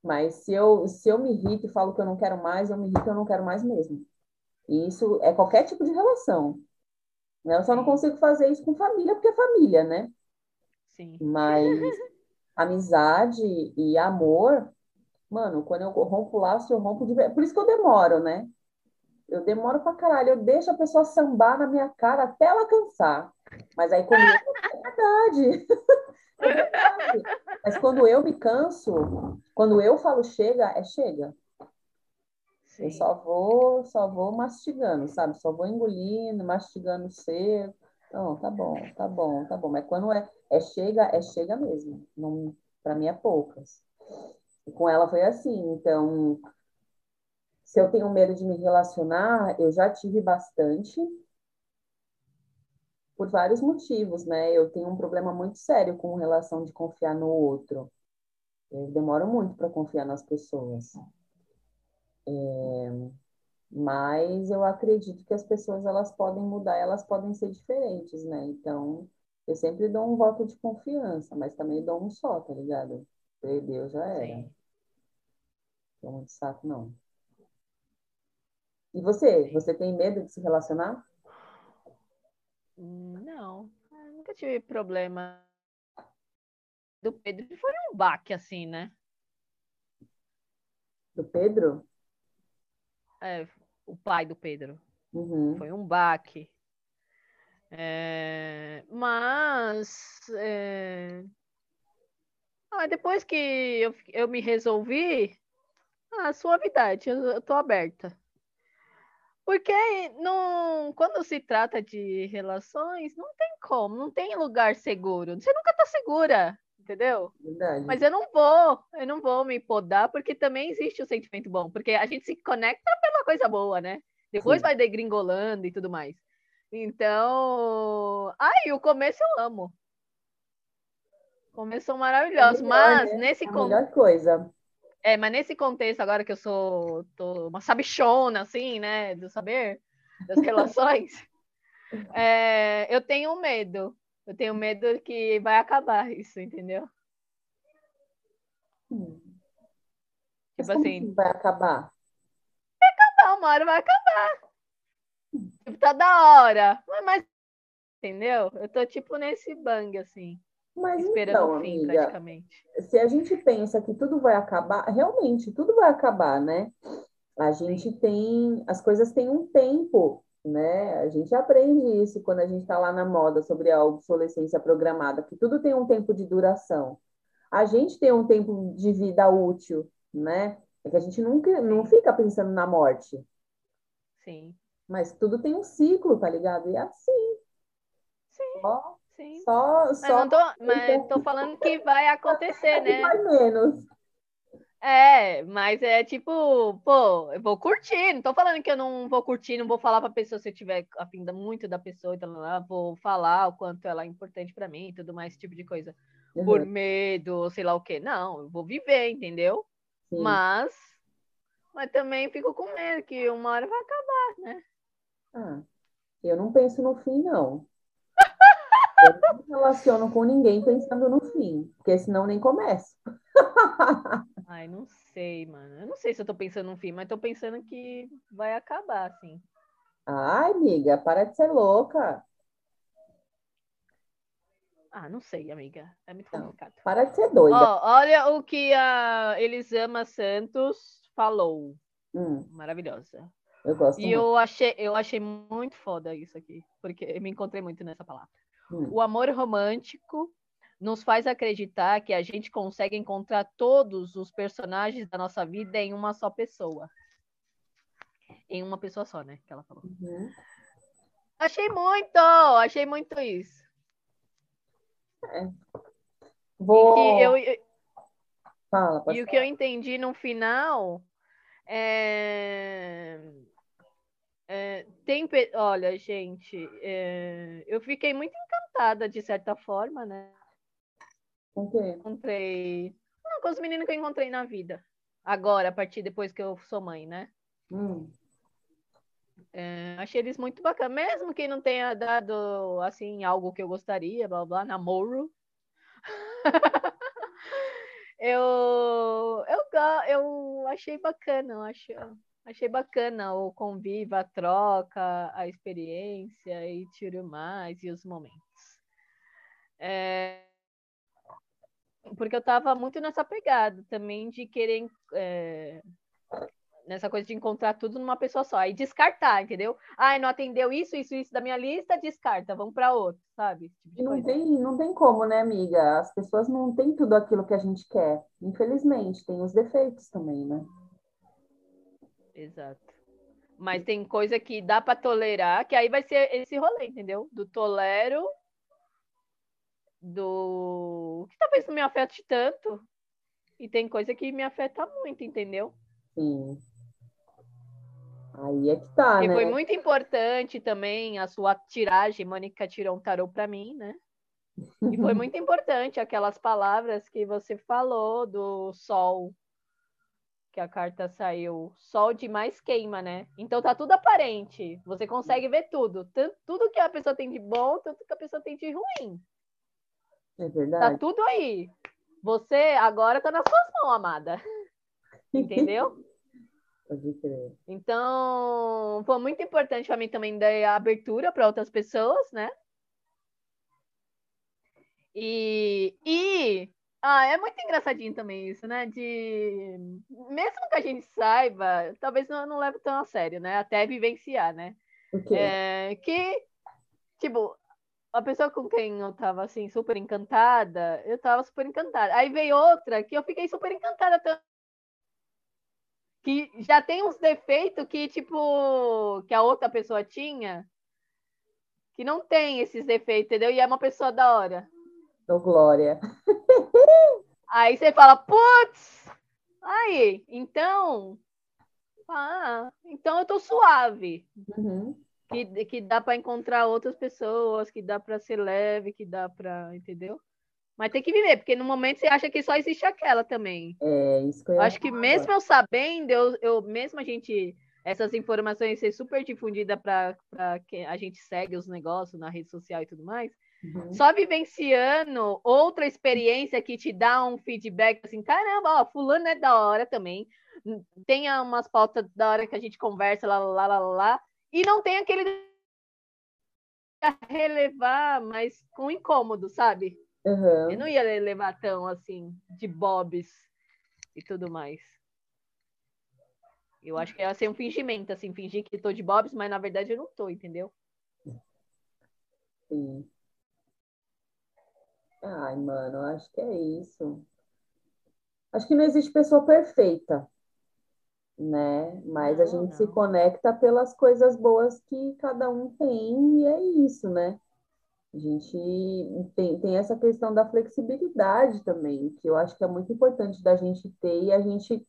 [SPEAKER 5] Mas se eu, se eu me irrito e falo que eu não quero mais, eu me irrito e eu não quero mais mesmo. E isso é qualquer tipo de relação. Né? Eu só não consigo fazer isso com família, porque é família, né?
[SPEAKER 4] Sim.
[SPEAKER 5] Mas amizade e amor, mano, quando eu rompo laço, eu rompo de. Por isso que eu demoro, né? Eu demoro pra caralho, eu deixo a pessoa sambar na minha cara até ela cansar. Mas aí comigo é verdade. é verdade. Mas quando eu me canso, quando eu falo chega, é chega. Sim. Eu só vou, só vou mastigando, sabe? Só vou engolindo, mastigando seco. Não, tá bom, tá bom, tá bom. Mas quando é, é chega, é chega mesmo. Não, para mim é poucas. E com ela foi assim. Então, se eu tenho medo de me relacionar, eu já tive bastante, por vários motivos, né? Eu tenho um problema muito sério com relação de confiar no outro. Eu demoro muito para confiar nas pessoas. É, mas eu acredito que as pessoas elas podem mudar, elas podem ser diferentes, né? Então, eu sempre dou um voto de confiança, mas também dou um só, tá ligado? Deus já era. Sim. Não muito saco, não. E você? Você tem medo de se relacionar?
[SPEAKER 4] Não, eu nunca tive problema. Do Pedro foi um baque, assim, né?
[SPEAKER 5] Do Pedro?
[SPEAKER 4] É, o pai do Pedro.
[SPEAKER 5] Uhum.
[SPEAKER 4] Foi um baque. É, mas é, ah, depois que eu, eu me resolvi, a ah, suavidade, eu, eu tô aberta. Porque não, quando se trata de relações, não tem como, não tem lugar seguro. Você nunca está segura, entendeu?
[SPEAKER 5] Verdade.
[SPEAKER 4] Mas eu não vou, eu não vou me podar, porque também existe o sentimento bom, porque a gente se conecta pela coisa boa, né? Depois Sim. vai degringolando e tudo mais. Então, ai, o começo eu amo. Começo maravilhoso, é mas né? nesse
[SPEAKER 5] é a melhor coisa.
[SPEAKER 4] É, mas nesse contexto, agora que eu sou tô uma sabichona, assim, né, do saber das relações, é, eu tenho medo. Eu tenho medo que vai acabar isso, entendeu?
[SPEAKER 5] Hum.
[SPEAKER 4] Tipo assim,
[SPEAKER 5] vai acabar?
[SPEAKER 4] Não, uma hora vai acabar. Tipo, tá da hora. Mas, mas- entendeu? Eu tô tipo nesse bang, assim,
[SPEAKER 5] Mas
[SPEAKER 4] esperando
[SPEAKER 5] então,
[SPEAKER 4] o fim,
[SPEAKER 5] amiga,
[SPEAKER 4] praticamente.
[SPEAKER 5] se a gente pensa que tudo vai acabar, realmente tudo vai acabar, né? A gente tem, as coisas têm um tempo, né? A gente aprende isso quando a gente está lá na moda sobre a obsolescência programada, que tudo tem um tempo de duração. A gente tem um tempo de vida útil, né? É que a gente nunca não fica pensando na morte,
[SPEAKER 4] Sim,
[SPEAKER 5] mas tudo tem um ciclo, tá ligado? E é assim,
[SPEAKER 4] sim,
[SPEAKER 5] só,
[SPEAKER 4] sim.
[SPEAKER 5] só,
[SPEAKER 4] Mas
[SPEAKER 5] só
[SPEAKER 4] não tô, mas tô falando que vai acontecer, né?
[SPEAKER 5] menos.
[SPEAKER 4] É, mas é tipo, pô, eu vou curtir. Não tô falando que eu não vou curtir, não vou falar pra pessoa se eu tiver afim muito da pessoa, então lá, vou falar o quanto ela é importante pra mim e tudo mais, esse tipo de coisa. Por
[SPEAKER 5] Uhum,
[SPEAKER 4] medo, ou sei lá o quê. Não, eu vou viver, entendeu?
[SPEAKER 5] sim.
[SPEAKER 4] Mas, mas também fico com medo que uma hora vai acabar, né?
[SPEAKER 5] Ah, eu não penso no fim, não. Eu não me relaciono com ninguém pensando no fim, porque senão nem começo.
[SPEAKER 4] Ai, não sei, mano. Eu não sei se eu tô pensando no fim, mas tô pensando que vai acabar, assim.
[SPEAKER 5] Ai, amiga, para de ser louca.
[SPEAKER 4] Ah, não sei, amiga. É muito
[SPEAKER 5] Não.
[SPEAKER 4] complicado.
[SPEAKER 5] Para de ser doida.
[SPEAKER 4] Ó, olha o que a Elisama Santos falou.
[SPEAKER 5] Hum,
[SPEAKER 4] Maravilhosa.
[SPEAKER 5] eu gosto
[SPEAKER 4] E
[SPEAKER 5] muito.
[SPEAKER 4] eu achei, eu achei muito foda isso aqui, porque eu me encontrei muito nessa palavra.
[SPEAKER 5] Hum,
[SPEAKER 4] O amor romântico nos faz acreditar que a gente consegue encontrar todos os personagens da nossa vida em uma só pessoa. Em uma pessoa só, né? Que ela falou.
[SPEAKER 5] uhum.
[SPEAKER 4] Achei muito! Achei muito isso.
[SPEAKER 5] Vou.
[SPEAKER 4] E, que eu, eu-
[SPEAKER 5] Fala,
[SPEAKER 4] e o que eu entendi no final é. é, tem, olha, gente, é, eu fiquei muito encantada de certa forma, né?
[SPEAKER 5] Com quê?
[SPEAKER 4] Encontrei. Não, com os meninos que eu encontrei na vida. Agora, a partir depois que eu sou mãe, né?
[SPEAKER 5] Hum,
[SPEAKER 4] É, achei eles muito bacanas, mesmo que não tenha dado assim algo que eu gostaria, blá blá, namoro. eu, eu eu achei bacana, eu acho, achei bacana o convívio, a troca, a experiência e tudo mais e os momentos. É, porque eu tava muito nessa pegada também de querer é, nessa coisa de encontrar tudo numa pessoa só e descartar, entendeu? Ai, não atendeu isso, isso, isso da minha lista, descarta, vamos para outro, sabe? Tipo
[SPEAKER 5] não tem, não tem como, né, amiga? As pessoas não têm tudo aquilo que a gente quer. Infelizmente, tem os defeitos também, né?
[SPEAKER 4] Exato. Mas tem coisa que dá para tolerar, que aí vai ser esse rolê, entendeu? Do tolero, do que talvez não me afete tanto, e tem coisa que me afeta muito, entendeu?
[SPEAKER 5] Sim. Aí é que tá,
[SPEAKER 4] Porque
[SPEAKER 5] né?
[SPEAKER 4] foi muito importante também a sua tiragem, Mônica tirou um tarô para mim, né? E foi muito importante aquelas palavras que você falou do sol, que a carta saiu, sol demais queima, né? Então tá tudo aparente, você consegue ver tudo, tudo que a pessoa tem de bom, tanto que a pessoa tem de ruim.
[SPEAKER 5] É
[SPEAKER 4] Tá
[SPEAKER 5] verdade.
[SPEAKER 4] tudo aí. Você agora tá nas suas mãos, amada. Entendeu?
[SPEAKER 5] Pode crer.
[SPEAKER 4] Então, foi muito importante para mim também dar a abertura para outras pessoas, né? E, e ah, é muito engraçadinho também isso, né? De mesmo que a gente saiba, talvez não, não leve tão a sério, né? Até vivenciar, né?
[SPEAKER 5] Quê?
[SPEAKER 4] É, que, tipo, a pessoa com quem eu tava assim, super encantada, eu tava super encantada. Aí veio outra que eu fiquei super encantada também. Que já tem uns defeitos que, tipo, que a outra pessoa tinha, que não tem esses defeitos, entendeu? E é uma pessoa da hora.
[SPEAKER 5] Ô, Glória.
[SPEAKER 4] Aí você fala, putz! Aí, então. Ah, então eu tô suave.
[SPEAKER 5] Uhum.
[SPEAKER 4] Que, que dá para encontrar outras pessoas, que dá para ser leve, que dá para, entendeu? Mas tem que viver, porque no momento você acha que só existe aquela também.
[SPEAKER 5] É isso que eu
[SPEAKER 4] Eu acho que mesmo eu sabendo, eu, eu mesmo a gente essas informações ser super difundida para que a gente segue os negócios na rede social e tudo mais, Uhum. Só vivenciando outra experiência que te dá um feedback assim, caramba, ó, fulano é da hora também. Tem umas pautas da hora que a gente conversa lá, lá, lá, lá, e não tem aquele relevar, mas com incômodo, sabe? Uhum. Eu não ia levar tão assim, de bobs e tudo mais. Eu acho que ia ser um fingimento, assim, fingir que tô de bobs, mas na verdade eu não tô, entendeu?
[SPEAKER 5] Sim. Ai, mano, acho que é isso. Acho que não existe pessoa perfeita, né? Mas a gente se conecta pelas coisas boas que cada um tem, e é isso, né? A gente tem, tem essa questão da flexibilidade também, que eu acho que é muito importante da gente ter e a gente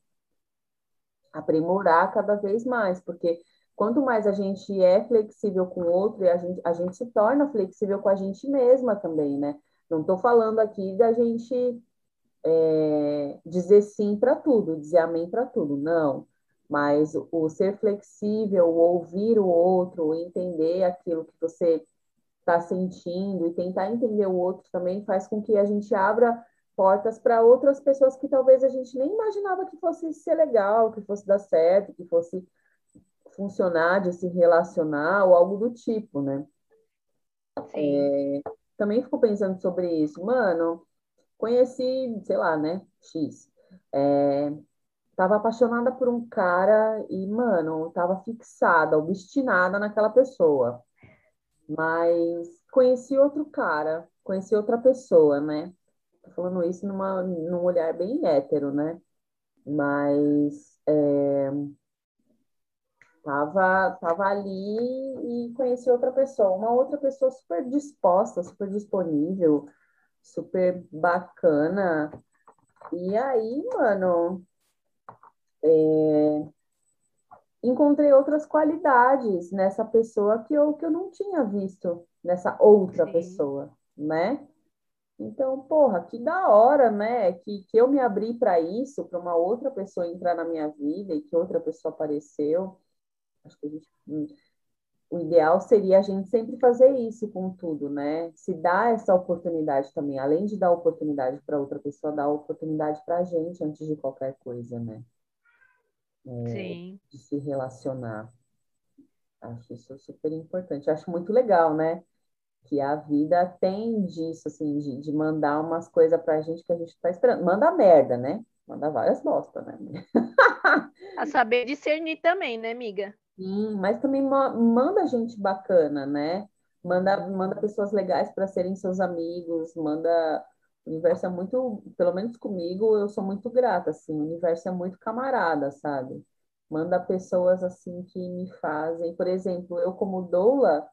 [SPEAKER 5] aprimorar cada vez mais, porque quanto mais a gente é flexível com o outro, a gente, a gente se torna flexível com a gente mesma também, né? Não estou falando aqui da gente é, dizer sim para tudo, dizer amém para tudo, não. Mas o ser flexível, o ouvir o outro, o entender aquilo que você está sentindo e tentar entender o outro também faz com que a gente abra portas para outras pessoas que talvez a gente nem imaginava que fosse ser legal, que fosse dar certo, que fosse funcionar, de se relacionar ou algo do tipo, né? É, também fico pensando sobre isso. Mano, conheci, sei lá, né? X. É, tava apaixonada por um cara e, mano, tava fixada, obstinada naquela pessoa. Mas conheci outro cara, conheci outra pessoa, né? Tô falando isso numa, num olhar bem hétero, né? Mas é, tava, tava ali e conheci outra pessoa, uma outra pessoa super disposta, super disponível, super bacana. E aí, mano, é, encontrei outras qualidades nessa pessoa que eu, que eu não tinha visto nessa outra Sim. pessoa, né? Então, porra, que da hora, né? Que, que eu me abri para isso, para uma outra pessoa entrar na minha vida e que outra pessoa apareceu. Acho que a gente, hum, o ideal seria a gente sempre fazer isso com tudo, né? Se dar essa oportunidade também, além de dar oportunidade para outra pessoa, dar oportunidade para a gente antes de qualquer coisa, né? É. De se relacionar. Acho isso super importante. Acho muito legal, né? que a vida tem disso, assim, de, de mandar umas coisas pra gente que a gente tá esperando. Manda merda, né? Manda várias bosta, né?
[SPEAKER 4] a saber discernir também, né, amiga?
[SPEAKER 5] Sim, mas também manda gente bacana, né? Manda, manda pessoas legais para serem seus amigos, manda. O universo é muito, pelo menos comigo, eu sou muito grata, assim, o universo é muito camarada, sabe? Manda pessoas assim que me fazem, por exemplo, eu como doula,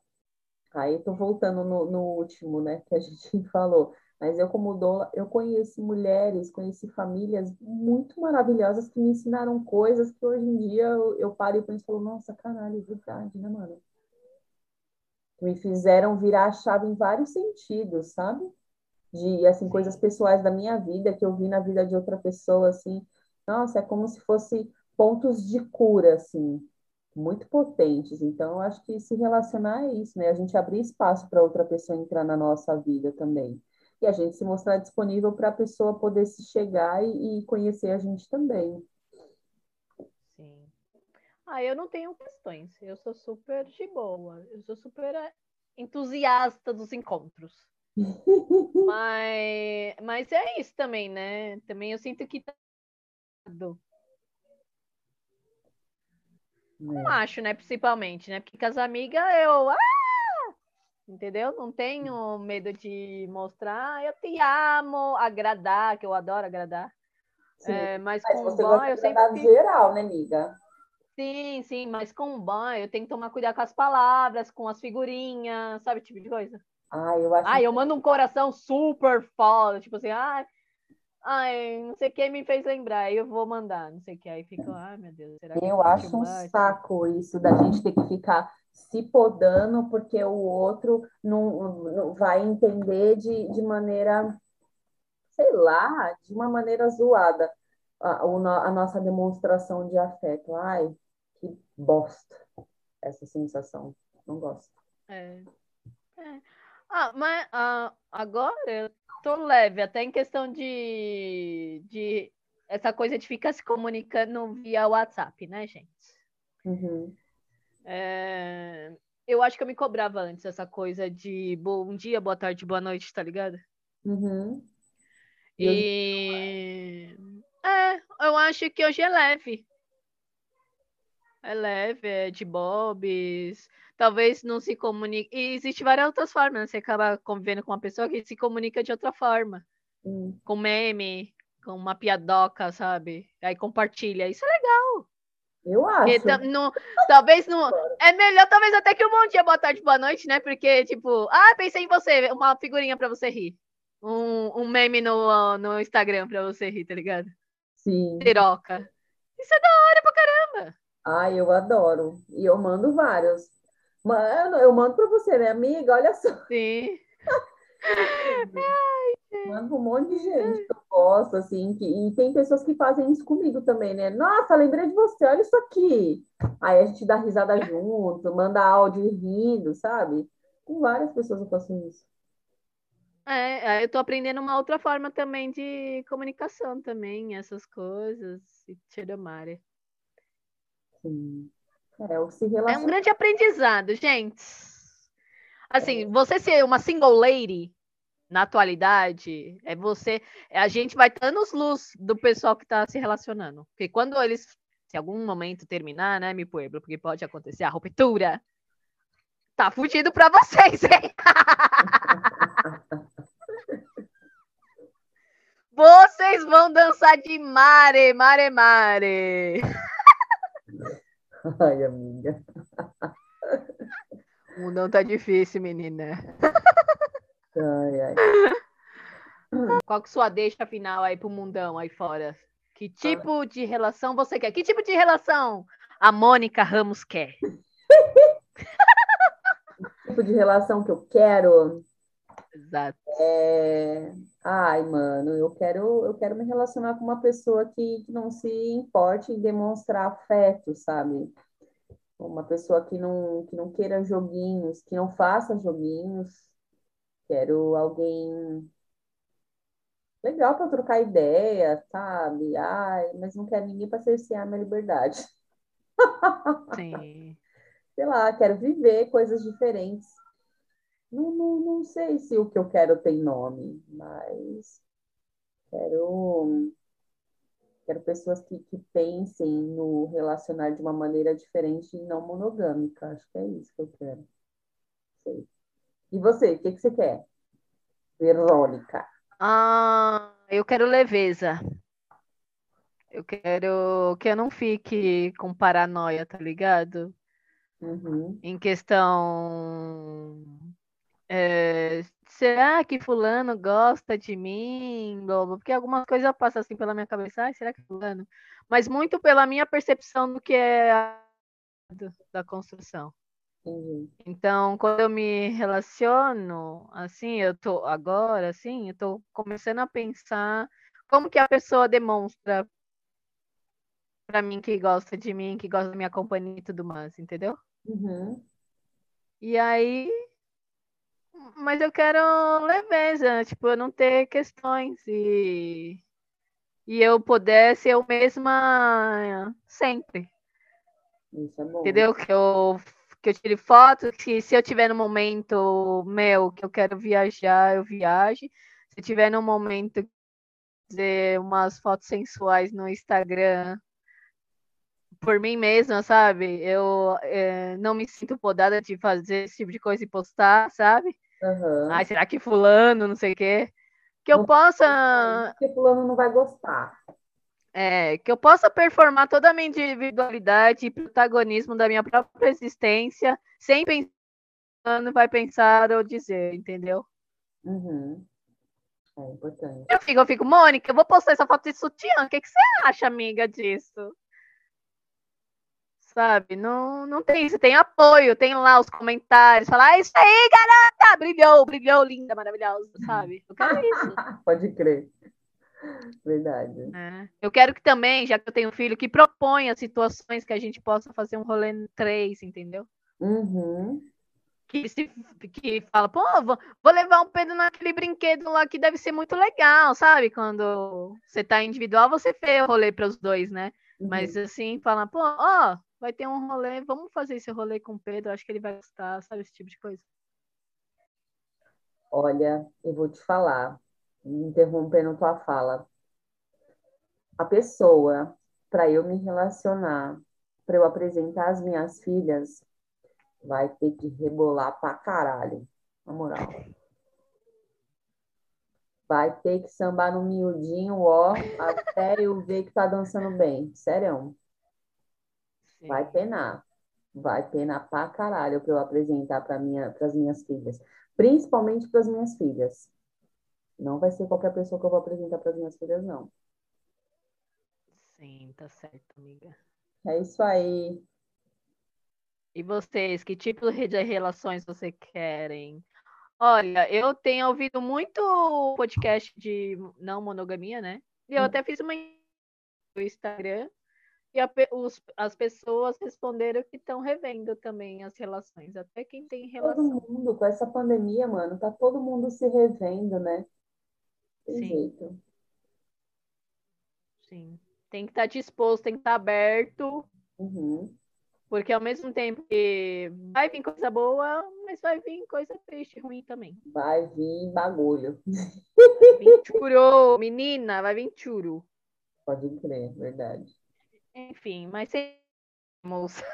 [SPEAKER 5] Aí estou voltando no, no, último, né, que a gente falou. Mas eu, como doula, eu conheci mulheres, conheci famílias muito maravilhosas que me ensinaram coisas que hoje em dia eu, eu paro e penso, nossa, caralho, é verdade, né, mano? Me fizeram virar a chave em vários sentidos, sabe? De, assim, coisas pessoais da minha vida, que eu vi na vida de outra pessoa, assim. Nossa, é como se fosse pontos de cura, assim muito potentes. Então, eu acho que se relacionar é isso, né? A gente abrir espaço para outra pessoa entrar na nossa vida também. E a gente se mostrar disponível para a pessoa poder se chegar e, e, conhecer a gente também.
[SPEAKER 4] Sim. Ah, eu não tenho questões. Eu sou super de boa. Eu sou super eh, entusiasta dos encontros. mas, mas é isso também, né? Também eu sinto que tá não é. acho, né? Principalmente, né? Porque com as amigas eu. Ah! Entendeu? Não tenho medo de mostrar. Eu te amo, agradar, que eu adoro agradar. É, mas, mas, com
[SPEAKER 5] você
[SPEAKER 4] banho
[SPEAKER 5] eu sempre. geral, né, amiga?
[SPEAKER 4] Sim, sim, mas com banho eu tenho que tomar cuidado com as palavras, com as figurinhas, sabe, tipo de coisa.
[SPEAKER 5] Ah, eu acho.
[SPEAKER 4] Ah, eu mando um coração super foda, tipo assim, ah, Ai, não sei quem me fez lembrar, aí eu vou mandar, não sei o que. Aí fica, ai meu Deus, será que
[SPEAKER 5] Eu acho um saco isso da gente ter que ficar se podando porque o outro não, não vai entender de, de maneira, sei lá, de uma maneira zoada a, a nossa demonstração de afeto. Ai, que bosta essa sensação. Não gosto.
[SPEAKER 4] É. é. Ah, mas ah, agora eu tô leve, até em questão de, de essa coisa de ficar se comunicando via WhatsApp, né, gente?
[SPEAKER 5] Uhum.
[SPEAKER 4] É, eu acho que eu me cobrava antes essa coisa de bom dia, boa tarde, boa noite, tá ligado?
[SPEAKER 5] Uhum.
[SPEAKER 4] E é, eu acho que hoje é leve. É leve, é de bobs. Talvez não se comunique. E existe várias outras formas. Né? Você acaba convivendo com uma pessoa que se comunica de outra forma.
[SPEAKER 5] Hum.
[SPEAKER 4] Com meme, com uma piadoca, sabe? Aí compartilha. Isso é legal.
[SPEAKER 5] Eu acho.
[SPEAKER 4] Porque, não, talvez não. É melhor, talvez até que um bom dia, boa tarde, boa noite, né? Porque, tipo, ah, pensei em você, uma figurinha pra você rir. Um, um meme no, no Instagram pra você rir, tá ligado?
[SPEAKER 5] Sim.
[SPEAKER 4] Piroca. Isso é da hora pra caramba.
[SPEAKER 5] Ai, eu adoro. E eu mando vários. Mano, eu mando pra você, né, amiga? Olha só.
[SPEAKER 4] Sim.
[SPEAKER 5] Mando pra um monte de gente que eu gosto, assim, que, e tem pessoas que fazem isso comigo também, né? Nossa, lembrei de você, olha isso aqui. Aí a gente dá risada junto, manda áudio rindo, sabe? Com várias pessoas eu faço isso.
[SPEAKER 4] É, eu tô aprendendo uma outra forma também de comunicação também, essas coisas, e tiramare.
[SPEAKER 5] Sim. É, o se
[SPEAKER 4] É um grande aprendizado, gente. Assim, você ser uma single lady na atualidade, é você. A gente vai ter anos luz do pessoal que está se relacionando. Porque quando eles, se algum momento terminar, né, me pueblo, porque pode acontecer a ruptura, tá fudido pra vocês, hein? Vocês vão dançar de mare, mare, mare.
[SPEAKER 5] Ai, amiga.
[SPEAKER 4] O mundão tá difícil, menina.
[SPEAKER 5] Ai, ai.
[SPEAKER 4] Qual que é sua deixa final aí pro mundão aí fora? Que tipo de relação você quer? Que tipo de relação a Mônica Ramos quer?
[SPEAKER 5] tipo de relação que eu quero.
[SPEAKER 4] Exato.
[SPEAKER 5] É... Ai, mano, eu quero, eu quero me relacionar com uma pessoa que, que não se importe em demonstrar afeto, sabe? Uma pessoa que não, que não queira joguinhos, que não faça joguinhos. Quero alguém legal para trocar ideia, sabe? Ai, mas não quero ninguém para cercear minha liberdade.
[SPEAKER 4] Sim.
[SPEAKER 5] Sei lá, quero viver coisas diferentes. Não, não, não sei se o que eu quero tem nome, mas quero, quero pessoas que, que pensem no relacionar de uma maneira diferente e não monogâmica. Acho que é isso que eu quero. Sei. E você, o que, que você quer? Verônica.
[SPEAKER 4] Ah, eu quero leveza. Eu quero que eu não fique com paranoia, tá ligado?
[SPEAKER 5] Uhum.
[SPEAKER 4] Em questão. É, será que fulano gosta de mim? Lobo? Porque algumas coisas passam assim pela minha cabeça. Será que fulano? Mas muito pela minha percepção do que é a- da construção.
[SPEAKER 5] Entendi.
[SPEAKER 4] Então, quando eu me relaciono, assim, eu tô agora, assim, eu tô começando a pensar como que a pessoa demonstra pra mim que gosta de mim, que gosta da minha companhia e tudo mais, entendeu?
[SPEAKER 5] Uhum.
[SPEAKER 4] E aí, mas eu quero leveza, tipo, eu não ter questões e e eu poder ser eu mesma sempre.
[SPEAKER 5] Isso é bom.
[SPEAKER 4] Entendeu? Que eu, que eu tire foto, que se eu tiver no momento meu que eu quero viajar, eu viaje. Se eu tiver no momento fazer umas fotos sensuais no Instagram por mim mesma, sabe? Eu eh, não me sinto podada de fazer esse tipo de coisa e postar, sabe?
[SPEAKER 5] Uhum.
[SPEAKER 4] Ai, será que fulano, não sei o quê? Que eu
[SPEAKER 5] Não
[SPEAKER 4] possa
[SPEAKER 5] Porque fulano não vai gostar.
[SPEAKER 4] É, que eu possa performar toda a minha individualidade e protagonismo da minha própria existência, sem pensar no vai pensar ou dizer, entendeu?
[SPEAKER 5] Uhum. É importante.
[SPEAKER 4] Eu fico, eu fico, Mônica, eu vou postar essa foto de sutiã, o que, que você acha, amiga, disso? Sabe, não, não tem isso, tem apoio, tem lá os comentários, falar, ah, isso aí, garota, brilhou, brilhou, linda, maravilhosa, sabe? Eu quero isso.
[SPEAKER 5] Pode crer. Verdade.
[SPEAKER 4] né? Eu quero que também, já que eu tenho um filho, que proponha situações que a gente possa fazer um rolê em três, entendeu?
[SPEAKER 5] Uhum.
[SPEAKER 4] que, se, que fala, pô, vou, vou levar um Pedro naquele brinquedo lá que deve ser muito legal, sabe? Quando você tá individual, você fez o rolê para os dois, né? Uhum. Mas assim, fala, pô, ó, vai ter um rolê, vamos fazer esse rolê com o Pedro, acho que ele vai gostar, sabe? Esse tipo de coisa.
[SPEAKER 5] Olha, eu vou te falar, interrompendo tua fala. A pessoa, para eu me relacionar, para eu apresentar as minhas filhas, vai ter que rebolar pra caralho, na moral. Vai ter que sambar no miudinho, ó, até eu ver que tá dançando bem. Sério. Vai penar. Vai penar pra caralho pra eu apresentar para minha, as minhas filhas. Principalmente para as minhas filhas. Não vai ser qualquer pessoa que eu vou apresentar para as minhas filhas, não.
[SPEAKER 4] Sim, tá certo, amiga.
[SPEAKER 5] É isso aí.
[SPEAKER 4] E vocês, que tipo de relações vocês querem? Olha, eu tenho ouvido muito podcast de não monogamia, né? E eu hum. até fiz uma no Instagram e a, os, as pessoas responderam que estão revendo também as relações, até quem tem relação.
[SPEAKER 5] Todo mundo, com essa pandemia, mano, tá todo mundo se revendo, né? Tem Sim. jeito.
[SPEAKER 4] Sim. Tem que estar tá disposto, tem que estar tá aberto.
[SPEAKER 5] Uhum.
[SPEAKER 4] Porque ao mesmo tempo que vai vir coisa boa, mas vai vir coisa triste, ruim também.
[SPEAKER 5] Vai vir bagulho.
[SPEAKER 4] Vai vir churo, menina, vai vir churo.
[SPEAKER 5] Pode crer, verdade.
[SPEAKER 4] Enfim, mas moça.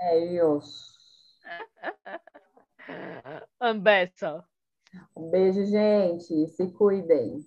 [SPEAKER 5] É isso.
[SPEAKER 4] Ambessa.
[SPEAKER 5] Um beijo, gente. Se cuidem.